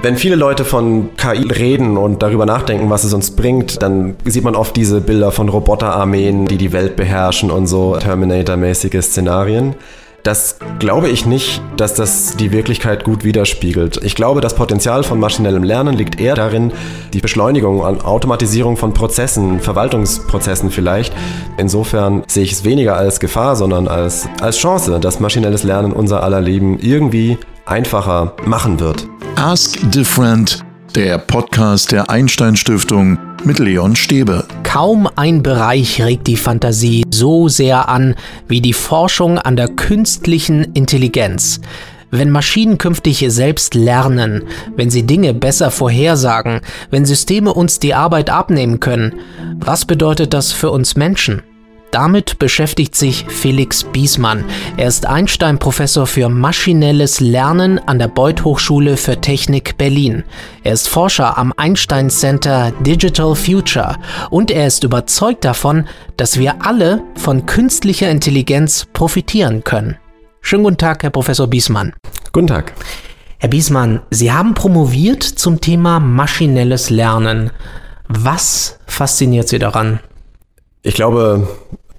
Wenn viele Leute von KI reden und darüber nachdenken, was es uns bringt, dann sieht man oft diese Bilder von Roboterarmeen, die die Welt beherrschen und so Terminator-mäßige Szenarien. Das glaube ich nicht, dass das die Wirklichkeit gut widerspiegelt. Ich glaube, das Potenzial von maschinellem Lernen liegt eher darin, die Beschleunigung und Automatisierung von Prozessen, Verwaltungsprozessen vielleicht. Insofern sehe ich es weniger als Gefahr, sondern als, als Chance, dass maschinelles Lernen unser aller Leben irgendwie einfacher machen wird. Ask Different, der Podcast der Einstein Stiftung mit Leon Stäbe. Kaum ein Bereich regt die Fantasie so sehr an wie die Forschung an der künstlichen Intelligenz. Wenn Maschinen künftig selbst lernen, wenn sie Dinge besser vorhersagen, wenn Systeme uns die Arbeit abnehmen können, was bedeutet das für uns Menschen? Damit beschäftigt sich Felix Biesmann. Er ist Einstein-Professor für maschinelles Lernen an der Beuth Hochschule für Technik Berlin. Er ist Forscher am Einstein Center Digital Future und er ist überzeugt davon, dass wir alle von künstlicher Intelligenz profitieren können. Schönen guten Tag, Herr Professor Biesmann. Guten Tag. Herr Biesmann, Sie haben promoviert zum Thema maschinelles Lernen. Was fasziniert Sie daran? Ich glaube,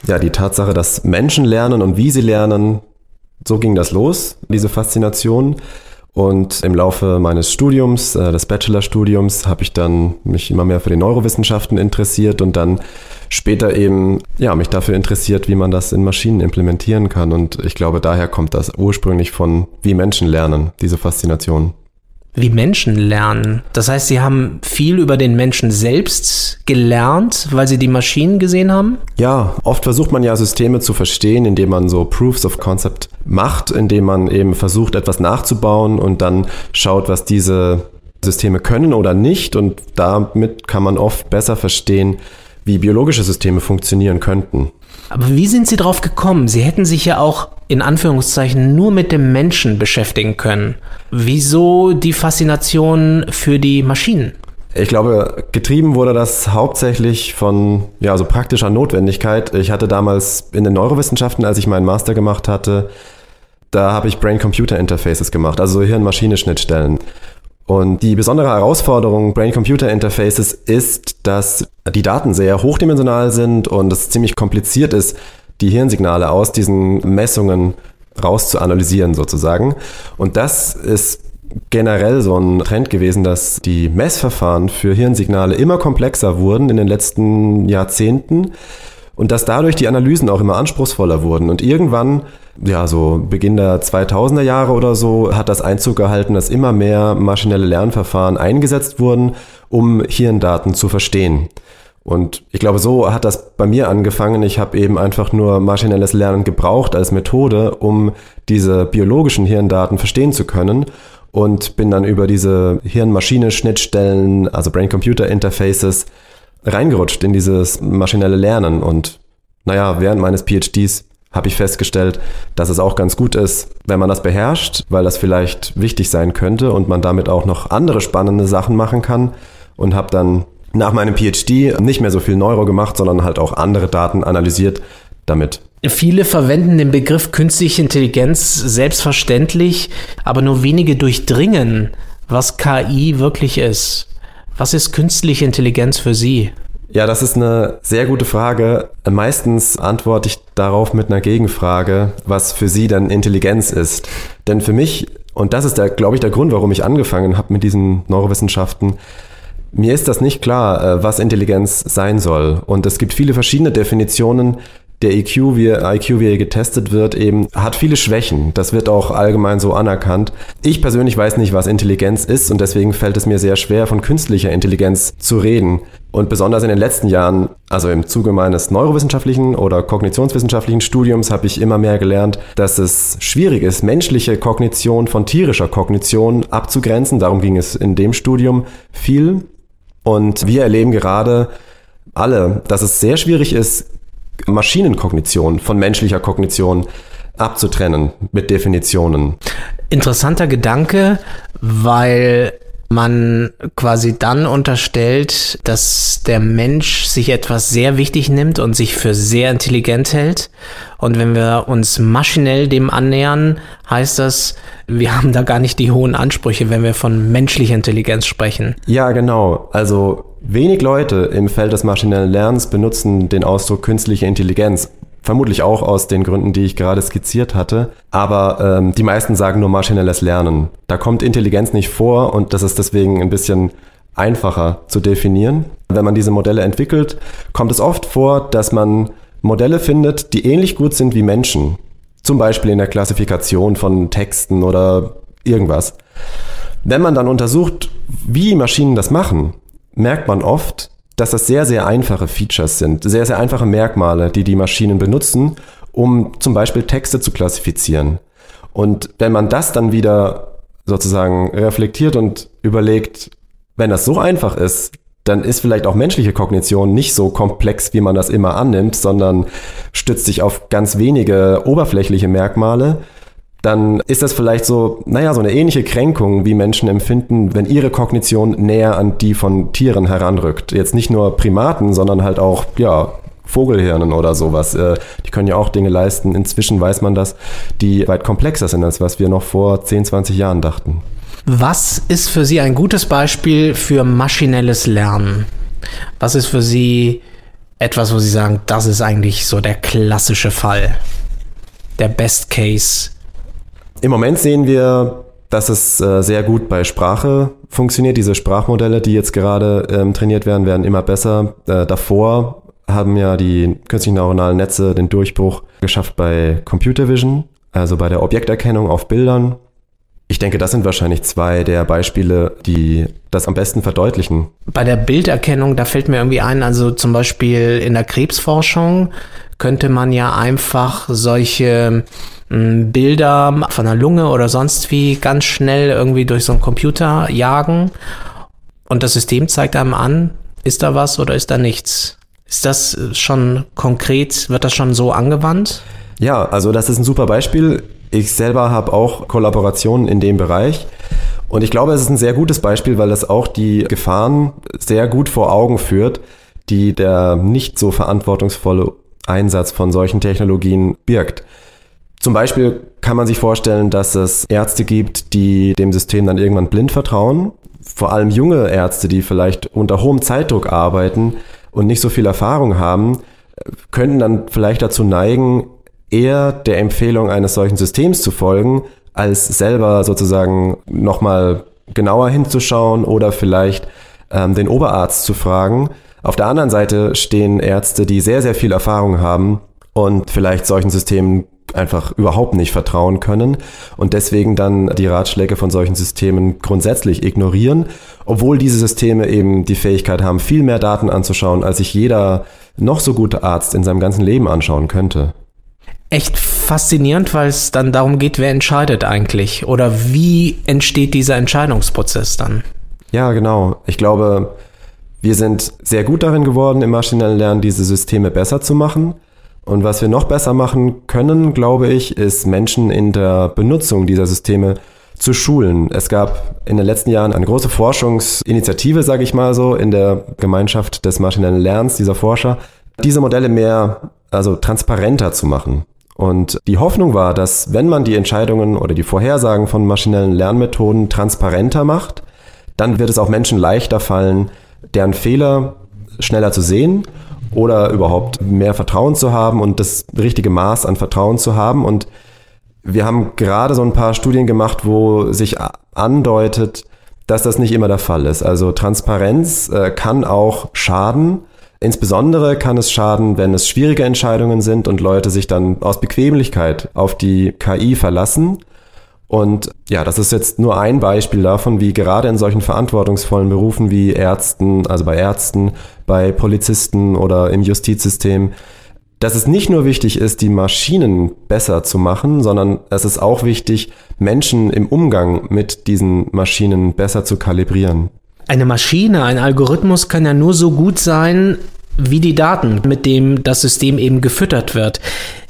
ja, die Tatsache, dass Menschen lernen und wie sie lernen, so ging das los, diese Faszination. Und im Laufe meines Studiums, äh, des Bachelorstudiums, habe ich dann mich immer mehr für die Neurowissenschaften interessiert und dann später eben ja, mich dafür interessiert, wie man das in Maschinen implementieren kann. Und ich glaube, daher kommt das ursprünglich von wie Menschen lernen, diese Faszination wie Menschen lernen. Das heißt, Sie haben viel über den Menschen selbst gelernt, weil Sie die Maschinen gesehen haben? Ja, oft versucht man ja Systeme zu verstehen, indem man so Proofs of Concept macht, indem man eben versucht, etwas nachzubauen und dann schaut, was diese Systeme können oder nicht. Und damit kann man oft besser verstehen, wie biologische Systeme funktionieren könnten. Aber wie sind Sie drauf gekommen? Sie hätten sich ja auch in Anführungszeichen nur mit dem Menschen beschäftigen können. Wieso die Faszination für die Maschinen? Ich glaube, getrieben wurde das hauptsächlich von ja, so praktischer Notwendigkeit. Ich hatte damals in den Neurowissenschaften, als ich meinen Master gemacht hatte, da habe ich Brain-Computer-Interfaces gemacht, also Hirn-Maschine-Schnittstellen. Und die besondere Herausforderung Brain-Computer-Interfaces ist, dass die Daten sehr hochdimensional sind und es ziemlich kompliziert ist, die Hirnsignale aus diesen Messungen rauszuanalysieren sozusagen. Und das ist generell so ein Trend gewesen, dass die Messverfahren für Hirnsignale immer komplexer wurden in den letzten Jahrzehnten und dass dadurch die Analysen auch immer anspruchsvoller wurden. Und irgendwann, ja, so Beginn der 2000er Jahre oder so, hat das Einzug gehalten, dass immer mehr maschinelle Lernverfahren eingesetzt wurden, um Hirndaten zu verstehen. Und ich glaube, so hat das bei mir angefangen. Ich habe eben einfach nur maschinelles Lernen gebraucht als Methode, um diese biologischen Hirndaten verstehen zu können und bin dann über diese Hirn-Maschine-Schnittstellen, also Brain-Computer-Interfaces, reingerutscht in dieses maschinelle Lernen. Und naja, während meines PhDs habe ich festgestellt, dass es auch ganz gut ist, wenn man das beherrscht, weil das vielleicht wichtig sein könnte und man damit auch noch andere spannende Sachen machen kann. Und habe dann nach meinem PhD nicht mehr so viel Neuro gemacht, sondern halt auch andere Daten analysiert damit. Viele verwenden den Begriff künstliche Intelligenz selbstverständlich, aber nur wenige durchdringen, was KI wirklich ist. Was ist künstliche Intelligenz für Sie? Ja, das ist eine sehr gute Frage. Meistens antworte ich darauf mit einer Gegenfrage, was für Sie denn Intelligenz ist. Denn für mich, und das ist, der, glaube ich, der Grund, warum ich angefangen habe mit diesen Neurowissenschaften, mir ist das nicht klar, äh, was Intelligenz sein soll. Und es gibt viele verschiedene Definitionen, der EQ, wie IQ, wie er getestet wird, eben hat viele Schwächen. Das wird auch allgemein so anerkannt. Ich persönlich weiß nicht, was Intelligenz ist und deswegen fällt es mir sehr schwer, von künstlicher Intelligenz zu reden. Und besonders in den letzten Jahren, also im Zuge meines neurowissenschaftlichen oder kognitionswissenschaftlichen Studiums, habe ich immer mehr gelernt, dass es schwierig ist, menschliche Kognition von tierischer Kognition abzugrenzen. Darum ging es in dem Studium viel. Und wir erleben gerade alle, dass es sehr schwierig ist, Maschinenkognition von menschlicher Kognition abzutrennen mit Definitionen. Interessanter Gedanke, weil man quasi dann unterstellt, dass der Mensch sich etwas sehr wichtig nimmt und sich für sehr intelligent hält. Und wenn wir uns maschinell dem annähern, heißt das, wir haben da gar nicht die hohen Ansprüche, wenn wir von menschlicher Intelligenz sprechen. Ja, genau. Also wenig Leute im Feld des maschinellen Lernens benutzen den Ausdruck künstliche Intelligenz. Vermutlich auch aus den Gründen, die ich gerade skizziert hatte. Aber ähm, die meisten sagen nur maschinelles Lernen. Da kommt Intelligenz nicht vor und das ist deswegen ein bisschen einfacher zu definieren. Wenn man diese Modelle entwickelt, kommt es oft vor, dass man Modelle findet, die ähnlich gut sind wie Menschen. Zum Beispiel in der Klassifikation von Texten oder irgendwas. Wenn man dann untersucht, wie Maschinen das machen, merkt man oft, dass das sehr, sehr einfache Features sind, sehr, sehr einfache Merkmale, die die Maschinen benutzen, um zum Beispiel Texte zu klassifizieren. Und wenn man das dann wieder sozusagen reflektiert und überlegt, wenn das so einfach ist, dann ist vielleicht auch menschliche Kognition nicht so komplex, wie man das immer annimmt, sondern stützt sich auf ganz wenige oberflächliche Merkmale dann ist das vielleicht so, naja, so eine ähnliche Kränkung, wie Menschen empfinden, wenn ihre Kognition näher an die von Tieren heranrückt. Jetzt nicht nur Primaten, sondern halt auch, ja, Vogelhirnen oder sowas. Äh, die können ja auch Dinge leisten. Inzwischen weiß man das, die weit komplexer sind, als was wir noch vor 10, 20 Jahren dachten. Was ist für Sie ein gutes Beispiel für maschinelles Lernen? Was ist für Sie etwas, wo Sie sagen, das ist eigentlich so der klassische Fall? Der Best Case im Moment sehen wir, dass es äh, sehr gut bei Sprache funktioniert. Diese Sprachmodelle, die jetzt gerade ähm, trainiert werden, werden immer besser. Äh, davor haben ja die künstlichen neuronalen Netze den Durchbruch geschafft bei Computer Vision, also bei der Objekterkennung auf Bildern. Ich denke, das sind wahrscheinlich zwei der Beispiele, die das am besten verdeutlichen. Bei der Bilderkennung, da fällt mir irgendwie ein, also zum Beispiel in der Krebsforschung könnte man ja einfach solche Bilder von der Lunge oder sonst wie ganz schnell irgendwie durch so einen Computer jagen und das System zeigt einem an, ist da was oder ist da nichts? Ist das schon konkret, wird das schon so angewandt? Ja, also das ist ein super Beispiel. Ich selber habe auch Kollaborationen in dem Bereich. Und ich glaube, es ist ein sehr gutes Beispiel, weil es auch die Gefahren sehr gut vor Augen führt, die der nicht so verantwortungsvolle Einsatz von solchen Technologien birgt. Zum Beispiel kann man sich vorstellen, dass es Ärzte gibt, die dem System dann irgendwann blind vertrauen. Vor allem junge Ärzte, die vielleicht unter hohem Zeitdruck arbeiten und nicht so viel Erfahrung haben, könnten dann vielleicht dazu neigen, eher der Empfehlung eines solchen Systems zu folgen, als selber sozusagen nochmal genauer hinzuschauen oder vielleicht ähm, den Oberarzt zu fragen. Auf der anderen Seite stehen Ärzte, die sehr, sehr viel Erfahrung haben und vielleicht solchen Systemen einfach überhaupt nicht vertrauen können und deswegen dann die Ratschläge von solchen Systemen grundsätzlich ignorieren, obwohl diese Systeme eben die Fähigkeit haben, viel mehr Daten anzuschauen, als sich jeder noch so gute Arzt in seinem ganzen Leben anschauen könnte. Echt faszinierend, weil es dann darum geht, wer entscheidet eigentlich oder wie entsteht dieser Entscheidungsprozess dann? Ja, genau. Ich glaube, wir sind sehr gut darin geworden, im maschinellen Lernen diese Systeme besser zu machen. Und was wir noch besser machen können, glaube ich, ist Menschen in der Benutzung dieser Systeme zu schulen. Es gab in den letzten Jahren eine große Forschungsinitiative, sage ich mal so, in der Gemeinschaft des maschinellen Lernens dieser Forscher, diese Modelle mehr, also transparenter zu machen. Und die Hoffnung war, dass wenn man die Entscheidungen oder die Vorhersagen von maschinellen Lernmethoden transparenter macht, dann wird es auch Menschen leichter fallen, deren Fehler schneller zu sehen oder überhaupt mehr Vertrauen zu haben und das richtige Maß an Vertrauen zu haben. Und wir haben gerade so ein paar Studien gemacht, wo sich andeutet, dass das nicht immer der Fall ist. Also Transparenz äh, kann auch schaden. Insbesondere kann es schaden, wenn es schwierige Entscheidungen sind und Leute sich dann aus Bequemlichkeit auf die KI verlassen und ja, das ist jetzt nur ein Beispiel davon, wie gerade in solchen verantwortungsvollen Berufen wie Ärzten, also bei Ärzten, bei Polizisten oder im Justizsystem, dass es nicht nur wichtig ist, die Maschinen besser zu machen, sondern es ist auch wichtig, Menschen im Umgang mit diesen Maschinen besser zu kalibrieren. Eine Maschine, ein Algorithmus kann ja nur so gut sein, wie die Daten, mit dem das System eben gefüttert wird.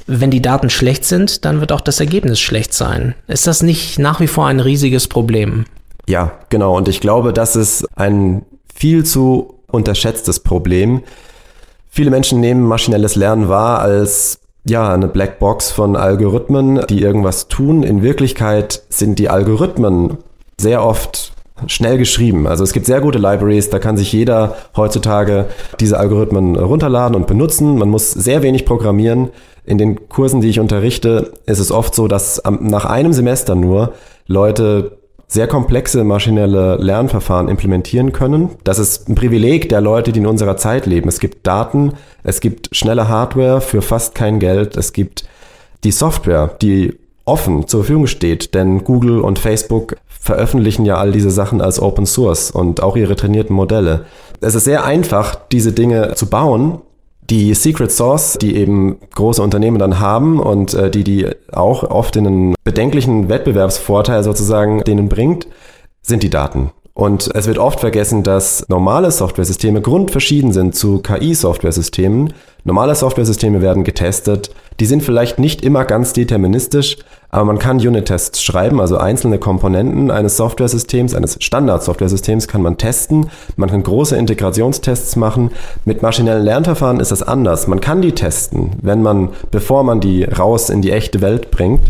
Wenn die Daten schlecht sind, dann wird auch das Ergebnis schlecht sein. Ist das nicht nach wie vor ein riesiges Problem? Ja, genau. Und ich glaube, das ist ein viel zu unterschätztes Problem. Viele Menschen nehmen maschinelles Lernen wahr als ja, eine Blackbox von Algorithmen, die irgendwas tun. In Wirklichkeit sind die Algorithmen sehr oft schnell geschrieben. Also es gibt sehr gute Libraries, da kann sich jeder heutzutage diese Algorithmen runterladen und benutzen. Man muss sehr wenig programmieren. In den Kursen, die ich unterrichte, ist es oft so, dass nach einem Semester nur Leute sehr komplexe maschinelle Lernverfahren implementieren können. Das ist ein Privileg der Leute, die in unserer Zeit leben. Es gibt Daten, es gibt schnelle Hardware für fast kein Geld, es gibt die Software, die offen zur Verfügung steht, denn Google und Facebook veröffentlichen ja all diese Sachen als Open Source und auch ihre trainierten Modelle. Es ist sehr einfach, diese Dinge zu bauen. Die Secret Source, die eben große Unternehmen dann haben und äh, die die auch oft in einen bedenklichen Wettbewerbsvorteil sozusagen denen bringt, sind die Daten. Und es wird oft vergessen, dass normale Softwaresysteme grundverschieden sind zu KI-Softwaresystemen. Normale Softwaresysteme werden getestet. Die sind vielleicht nicht immer ganz deterministisch, aber man kann Unit-Tests schreiben, also einzelne Komponenten eines Softwaresystems, eines Standard-Softwaresystems kann man testen. Man kann große Integrationstests machen. Mit maschinellen Lernverfahren ist das anders. Man kann die testen, wenn man, bevor man die raus in die echte Welt bringt.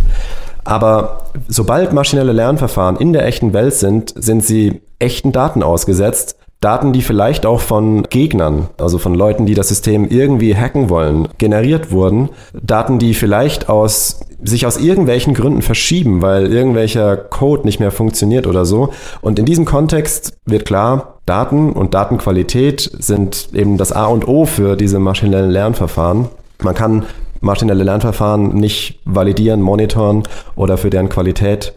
Aber sobald maschinelle Lernverfahren in der echten Welt sind, sind sie echten Daten ausgesetzt. Daten, die vielleicht auch von Gegnern, also von Leuten, die das System irgendwie hacken wollen, generiert wurden. Daten, die vielleicht aus, sich aus irgendwelchen Gründen verschieben, weil irgendwelcher Code nicht mehr funktioniert oder so. Und in diesem Kontext wird klar, Daten und Datenqualität sind eben das A und O für diese maschinellen Lernverfahren. Man kann maschinelle Lernverfahren nicht validieren, monitoren oder für deren Qualität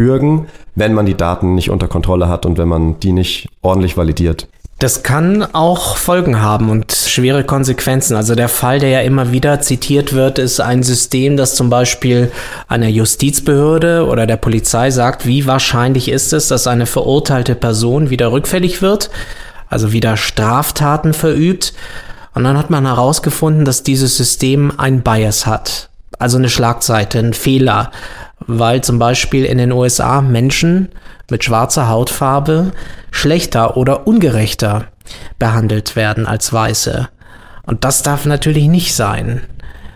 bürgen, wenn man die Daten nicht unter Kontrolle hat und wenn man die nicht ordentlich validiert. Das kann auch Folgen haben und schwere Konsequenzen. Also der Fall, der ja immer wieder zitiert wird, ist ein System, das zum Beispiel einer Justizbehörde oder der Polizei sagt, wie wahrscheinlich ist es, dass eine verurteilte Person wieder rückfällig wird, also wieder Straftaten verübt. Und dann hat man herausgefunden, dass dieses System ein Bias hat. Also eine Schlagseite, ein Fehler, weil zum Beispiel in den USA Menschen mit schwarzer Hautfarbe schlechter oder ungerechter behandelt werden als Weiße. Und das darf natürlich nicht sein.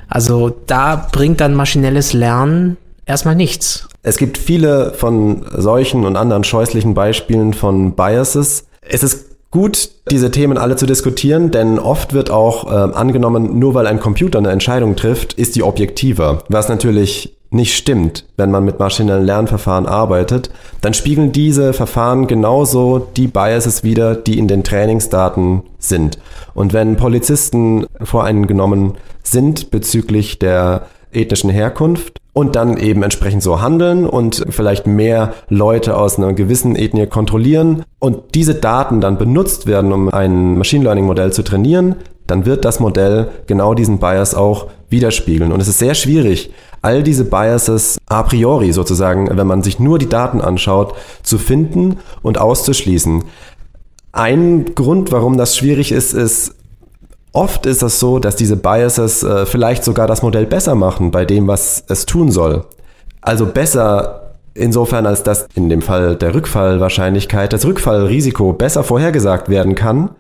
Also da bringt dann maschinelles Lernen erstmal nichts. Es gibt viele von solchen und anderen scheußlichen Beispielen von Biases. Es ist gut, diese Themen alle zu diskutieren, denn oft wird auch äh, angenommen, nur weil ein Computer eine Entscheidung trifft, ist die objektiver, was natürlich nicht stimmt, wenn man mit maschinellen Lernverfahren arbeitet, dann spiegeln diese Verfahren genauso die Biases wider, die in den Trainingsdaten sind. Und wenn Polizisten voreingenommen sind bezüglich der ethnischen Herkunft und dann eben entsprechend so handeln und vielleicht mehr Leute aus einer gewissen Ethnie kontrollieren und diese Daten dann benutzt werden, um ein Machine Learning Modell zu trainieren, dann wird das Modell genau diesen Bias auch widerspiegeln. Und es ist sehr schwierig, all diese Biases a priori sozusagen, wenn man sich nur die Daten anschaut, zu finden und auszuschließen. Ein Grund, warum das schwierig ist, ist, Oft ist es so, dass diese Biases äh, vielleicht sogar das Modell besser machen bei dem, was es tun soll. Also besser insofern, als dass in dem Fall der Rückfallwahrscheinlichkeit das Rückfallrisiko besser vorhergesagt werden kann,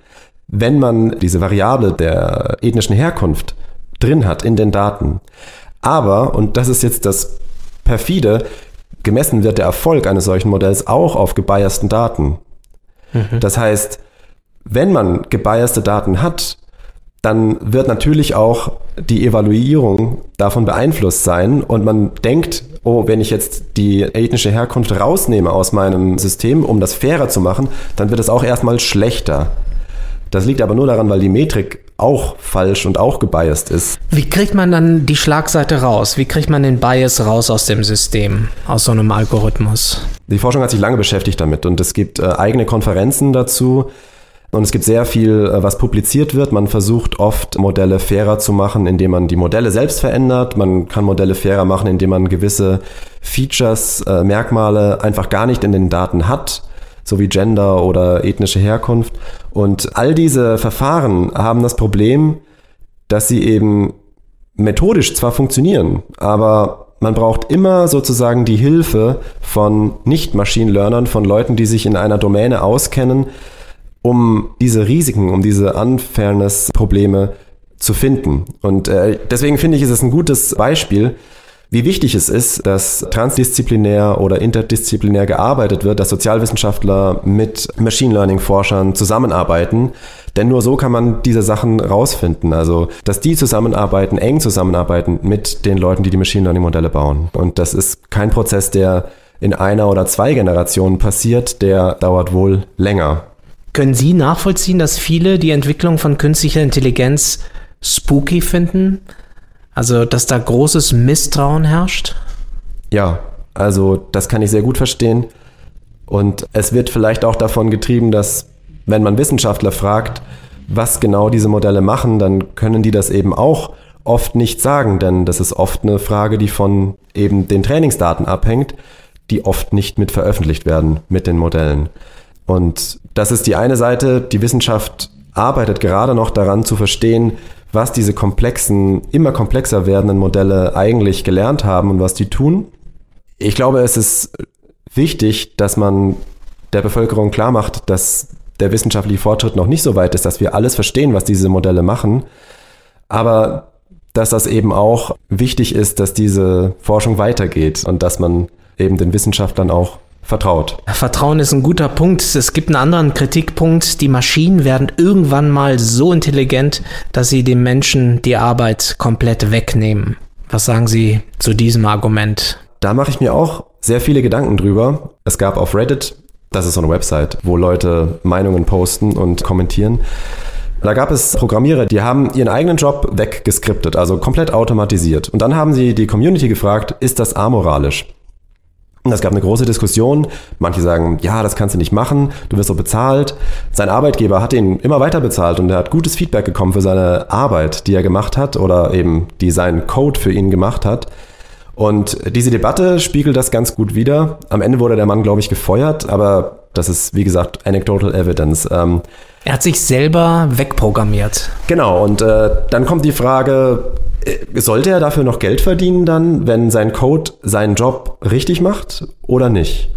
wenn man diese Variable der ethnischen Herkunft drin hat in den Daten. Aber, und das ist jetzt das perfide, gemessen wird der Erfolg eines solchen Modells auch auf gebiasten Daten. Mhm. Das heißt, wenn man gebiaste Daten hat, dann wird natürlich auch die Evaluierung davon beeinflusst sein und man denkt, oh, wenn ich jetzt die ethnische Herkunft rausnehme aus meinem System, um das fairer zu machen, dann wird es auch erstmal schlechter. Das liegt aber nur daran, weil die Metrik auch falsch und auch gebiased ist. Wie kriegt man dann die Schlagseite raus? Wie kriegt man den Bias raus aus dem System, aus so einem Algorithmus? Die Forschung hat sich lange beschäftigt damit und es gibt äh, eigene Konferenzen dazu. Und es gibt sehr viel, äh, was publiziert wird. Man versucht oft Modelle fairer zu machen, indem man die Modelle selbst verändert. Man kann Modelle fairer machen, indem man gewisse Features, äh, Merkmale einfach gar nicht in den Daten hat, so wie Gender oder ethnische Herkunft. Und all diese Verfahren haben das Problem, dass sie eben methodisch zwar funktionieren, aber man braucht immer sozusagen die Hilfe von Nicht-Machine-Learnern, von Leuten, die sich in einer Domäne auskennen, um diese Risiken, um diese Unfairness-Probleme zu finden. Und äh, deswegen finde ich, ist es ein gutes Beispiel, wie wichtig es ist, dass transdisziplinär oder interdisziplinär gearbeitet wird, dass Sozialwissenschaftler mit Machine Learning Forschern zusammenarbeiten. Denn nur so kann man diese Sachen rausfinden. Also, dass die zusammenarbeiten, eng zusammenarbeiten mit den Leuten, die die Machine Learning Modelle bauen. Und das ist kein Prozess, der in einer oder zwei Generationen passiert, der dauert wohl länger. Können Sie nachvollziehen, dass viele die Entwicklung von künstlicher Intelligenz spooky finden? Also, dass da großes Misstrauen herrscht? Ja, also das kann ich sehr gut verstehen. Und es wird vielleicht auch davon getrieben, dass wenn man Wissenschaftler fragt, was genau diese Modelle machen, dann können die das eben auch oft nicht sagen, denn das ist oft eine Frage, die von eben den Trainingsdaten abhängt, die oft nicht mit veröffentlicht werden mit den Modellen. Und das ist die eine Seite, die Wissenschaft arbeitet gerade noch daran zu verstehen, was diese komplexen, immer komplexer werdenden Modelle eigentlich gelernt haben und was die tun. Ich glaube, es ist wichtig, dass man der Bevölkerung klar macht, dass der wissenschaftliche Fortschritt noch nicht so weit ist, dass wir alles verstehen, was diese Modelle machen. Aber dass das eben auch wichtig ist, dass diese Forschung weitergeht und dass man eben den Wissenschaftlern auch vertraut. Vertrauen ist ein guter Punkt. Es gibt einen anderen Kritikpunkt. Die Maschinen werden irgendwann mal so intelligent, dass sie dem Menschen die Arbeit komplett wegnehmen. Was sagen Sie zu diesem Argument? Da mache ich mir auch sehr viele Gedanken drüber. Es gab auf Reddit, das ist so eine Website, wo Leute Meinungen posten und kommentieren. Da gab es Programmierer, die haben ihren eigenen Job weggeskriptet, also komplett automatisiert. Und dann haben sie die Community gefragt, ist das amoralisch? Es gab eine große Diskussion. Manche sagen, ja, das kannst du nicht machen, du wirst so bezahlt. Sein Arbeitgeber hat ihn immer weiter bezahlt und er hat gutes Feedback bekommen für seine Arbeit, die er gemacht hat oder eben die sein Code für ihn gemacht hat. Und diese Debatte spiegelt das ganz gut wider. Am Ende wurde der Mann, glaube ich, gefeuert, aber das ist, wie gesagt, anecdotal evidence. Ähm, er hat sich selber wegprogrammiert. Genau, und äh, dann kommt die Frage, sollte er dafür noch Geld verdienen dann, wenn sein Code seinen Job richtig macht oder nicht?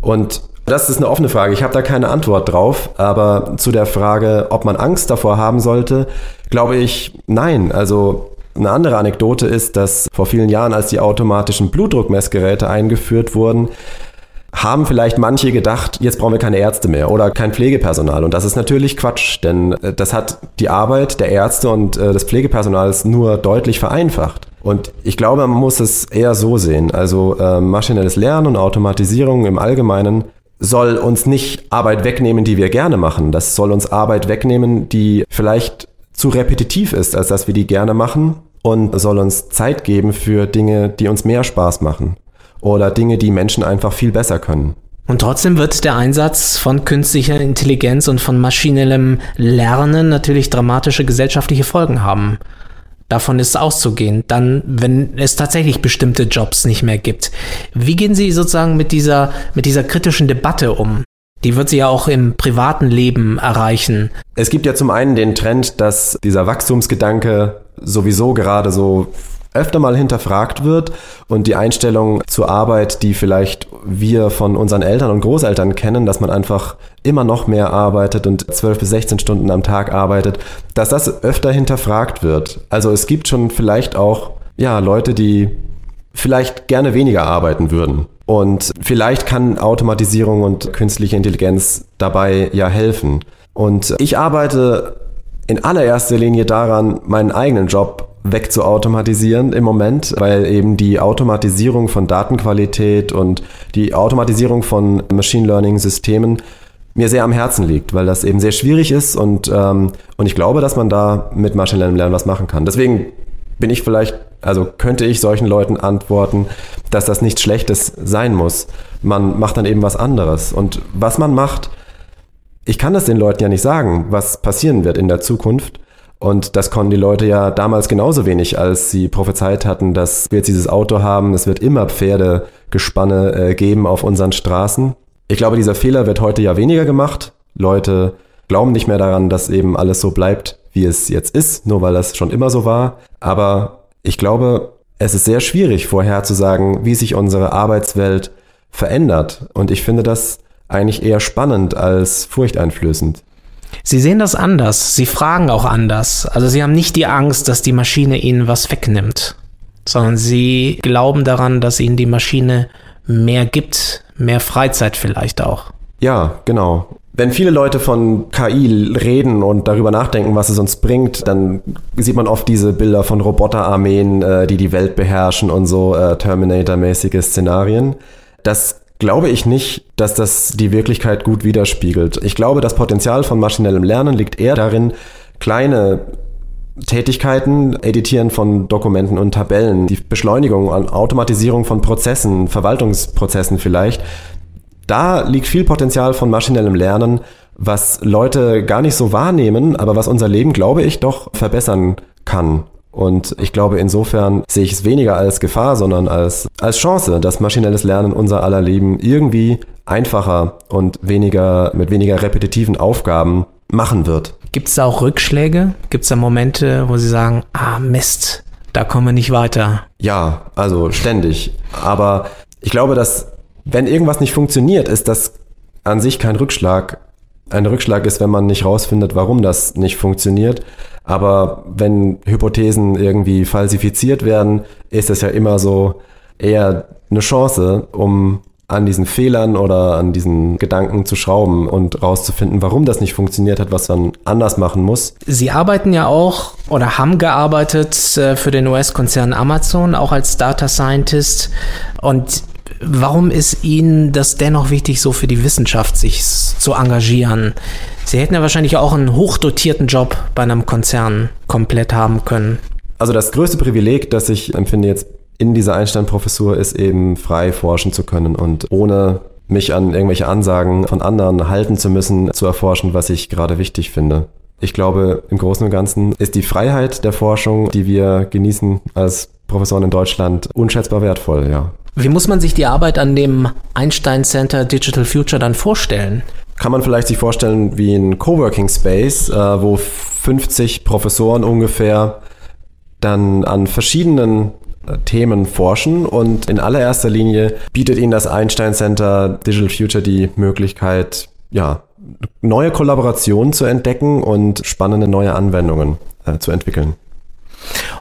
Und das ist eine offene Frage. Ich habe da keine Antwort drauf. Aber zu der Frage, ob man Angst davor haben sollte, glaube ich, nein. Also eine andere Anekdote ist, dass vor vielen Jahren, als die automatischen Blutdruckmessgeräte eingeführt wurden, haben vielleicht manche gedacht, jetzt brauchen wir keine Ärzte mehr oder kein Pflegepersonal. Und das ist natürlich Quatsch, denn äh, das hat die Arbeit der Ärzte und äh, des Pflegepersonals nur deutlich vereinfacht. Und ich glaube, man muss es eher so sehen. Also äh, maschinelles Lernen und Automatisierung im Allgemeinen soll uns nicht Arbeit wegnehmen, die wir gerne machen. Das soll uns Arbeit wegnehmen, die vielleicht zu repetitiv ist, als dass wir die gerne machen und soll uns Zeit geben für Dinge, die uns mehr Spaß machen oder Dinge, die Menschen einfach viel besser können. Und trotzdem wird der Einsatz von künstlicher Intelligenz und von maschinellem Lernen natürlich dramatische gesellschaftliche Folgen haben. Davon ist auszugehen, dann, wenn es tatsächlich bestimmte Jobs nicht mehr gibt. Wie gehen Sie sozusagen mit dieser, mit dieser kritischen Debatte um? Die wird sie ja auch im privaten Leben erreichen. Es gibt ja zum einen den Trend, dass dieser Wachstumsgedanke sowieso gerade so öfter mal hinterfragt wird und die Einstellung zur Arbeit, die vielleicht wir von unseren Eltern und Großeltern kennen, dass man einfach immer noch mehr arbeitet und 12 bis 16 Stunden am Tag arbeitet, dass das öfter hinterfragt wird. Also es gibt schon vielleicht auch ja, Leute, die vielleicht gerne weniger arbeiten würden. Und vielleicht kann Automatisierung und künstliche Intelligenz dabei ja helfen. Und ich arbeite in allererster Linie daran, meinen eigenen Job wegzuautomatisieren im Moment, weil eben die Automatisierung von Datenqualität und die Automatisierung von Machine Learning Systemen mir sehr am Herzen liegt, weil das eben sehr schwierig ist und, ähm, und ich glaube, dass man da mit Machine Learning Lernen was machen kann. Deswegen bin ich vielleicht, also könnte ich solchen Leuten antworten, dass das nichts Schlechtes sein muss. Man macht dann eben was anderes. Und was man macht, ich kann das den Leuten ja nicht sagen, was passieren wird in der Zukunft. Und das konnten die Leute ja damals genauso wenig, als sie prophezeit hatten, dass wir jetzt dieses Auto haben, es wird immer Pferdegespanne äh, geben auf unseren Straßen. Ich glaube, dieser Fehler wird heute ja weniger gemacht. Leute glauben nicht mehr daran, dass eben alles so bleibt, wie es jetzt ist, nur weil das schon immer so war. Aber ich glaube, es ist sehr schwierig vorherzusagen, wie sich unsere Arbeitswelt verändert. Und ich finde das eigentlich eher spannend als furchteinflößend. Sie sehen das anders, Sie fragen auch anders. Also Sie haben nicht die Angst, dass die Maschine Ihnen was wegnimmt, sondern Sie glauben daran, dass Ihnen die Maschine mehr gibt, mehr Freizeit vielleicht auch. Ja, genau. Wenn viele Leute von KI reden und darüber nachdenken, was es uns bringt, dann sieht man oft diese Bilder von Roboterarmeen, äh, die die Welt beherrschen und so äh, Terminator-mäßige Szenarien. Das glaube ich nicht, dass das die Wirklichkeit gut widerspiegelt. Ich glaube, das Potenzial von maschinellem Lernen liegt eher darin, kleine Tätigkeiten, Editieren von Dokumenten und Tabellen, die Beschleunigung und Automatisierung von Prozessen, Verwaltungsprozessen vielleicht, da liegt viel Potenzial von maschinellem Lernen, was Leute gar nicht so wahrnehmen, aber was unser Leben, glaube ich, doch verbessern kann. Und ich glaube, insofern sehe ich es weniger als Gefahr, sondern als, als Chance, dass maschinelles Lernen unser aller Leben irgendwie einfacher und weniger, mit weniger repetitiven Aufgaben machen wird. Gibt es da auch Rückschläge? Gibt es da Momente, wo Sie sagen, ah Mist, da kommen wir nicht weiter? Ja, also ständig. Aber ich glaube, dass wenn irgendwas nicht funktioniert, ist das an sich kein Rückschlag. Ein Rückschlag ist, wenn man nicht rausfindet, warum das nicht funktioniert. Aber wenn Hypothesen irgendwie falsifiziert werden, ist es ja immer so eher eine Chance, um an diesen Fehlern oder an diesen Gedanken zu schrauben und rauszufinden, warum das nicht funktioniert hat, was man anders machen muss. Sie arbeiten ja auch oder haben gearbeitet äh, für den US-Konzern Amazon, auch als Data Scientist. Und Warum ist Ihnen das dennoch wichtig, so für die Wissenschaft sich zu engagieren? Sie hätten ja wahrscheinlich auch einen hochdotierten Job bei einem Konzern komplett haben können. Also das größte Privileg, das ich empfinde jetzt in dieser Einstein-Professur, ist eben frei forschen zu können und ohne mich an irgendwelche Ansagen von anderen halten zu müssen, zu erforschen, was ich gerade wichtig finde. Ich glaube, im Großen und Ganzen ist die Freiheit der Forschung, die wir genießen als Professoren in Deutschland, unschätzbar wertvoll, ja. Wie muss man sich die Arbeit an dem Einstein Center Digital Future dann vorstellen? Kann man vielleicht sich vorstellen wie ein Coworking Space, äh, wo 50 Professoren ungefähr dann an verschiedenen äh, Themen forschen und in allererster Linie bietet ihnen das Einstein Center Digital Future die Möglichkeit, ja, neue Kollaborationen zu entdecken und spannende neue Anwendungen äh, zu entwickeln.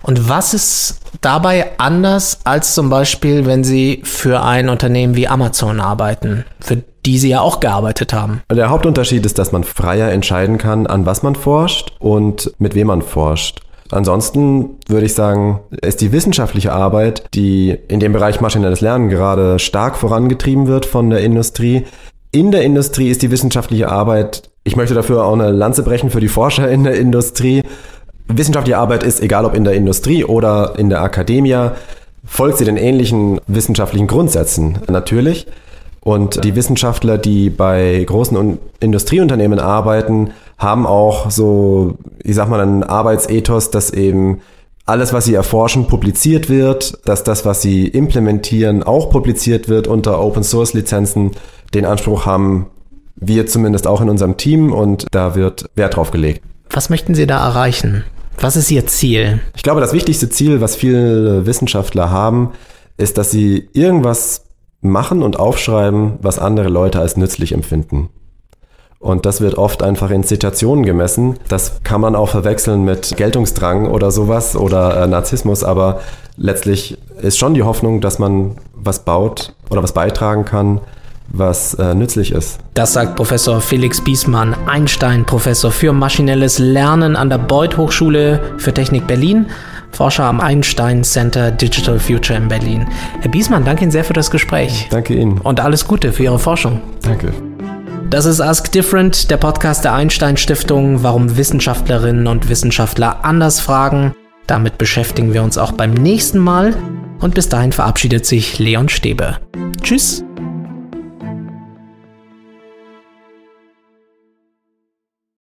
Und was ist dabei anders als zum Beispiel, wenn Sie für ein Unternehmen wie Amazon arbeiten, für die Sie ja auch gearbeitet haben? Der Hauptunterschied ist, dass man freier entscheiden kann, an was man forscht und mit wem man forscht. Ansonsten würde ich sagen, ist die wissenschaftliche Arbeit, die in dem Bereich maschinelles Lernen gerade stark vorangetrieben wird von der Industrie. In der Industrie ist die wissenschaftliche Arbeit, ich möchte dafür auch eine Lanze brechen für die Forscher in der Industrie, wissenschaftliche Arbeit ist, egal ob in der Industrie oder in der Akademie, folgt sie den ähnlichen wissenschaftlichen Grundsätzen natürlich. Und die Wissenschaftler, die bei großen Industrieunternehmen arbeiten, haben auch so, ich sag mal, einen Arbeitsethos, dass eben alles, was sie erforschen, publiziert wird, dass das, was sie implementieren, auch publiziert wird unter Open Source Lizenzen. Den Anspruch haben wir zumindest auch in unserem Team und da wird Wert drauf gelegt. Was möchten Sie da erreichen? Was ist Ihr Ziel? Ich glaube, das wichtigste Ziel, was viele Wissenschaftler haben, ist, dass sie irgendwas machen und aufschreiben, was andere Leute als nützlich empfinden. Und das wird oft einfach in Zitationen gemessen. Das kann man auch verwechseln mit Geltungsdrang oder sowas oder äh, Narzissmus, aber letztlich ist schon die Hoffnung, dass man was baut oder was beitragen kann, was äh, nützlich ist. Das sagt Professor Felix Biesmann, Einstein-Professor für maschinelles Lernen an der Beuth Hochschule für Technik Berlin. Forscher am Einstein Center Digital Future in Berlin. Herr Biesmann, danke Ihnen sehr für das Gespräch. Danke Ihnen. Und alles Gute für Ihre Forschung. Danke. Das ist Ask Different, der Podcast der Einstein Stiftung, warum Wissenschaftlerinnen und Wissenschaftler anders fragen. Damit beschäftigen wir uns auch beim nächsten Mal. Und bis dahin verabschiedet sich Leon Stäbe. Tschüss.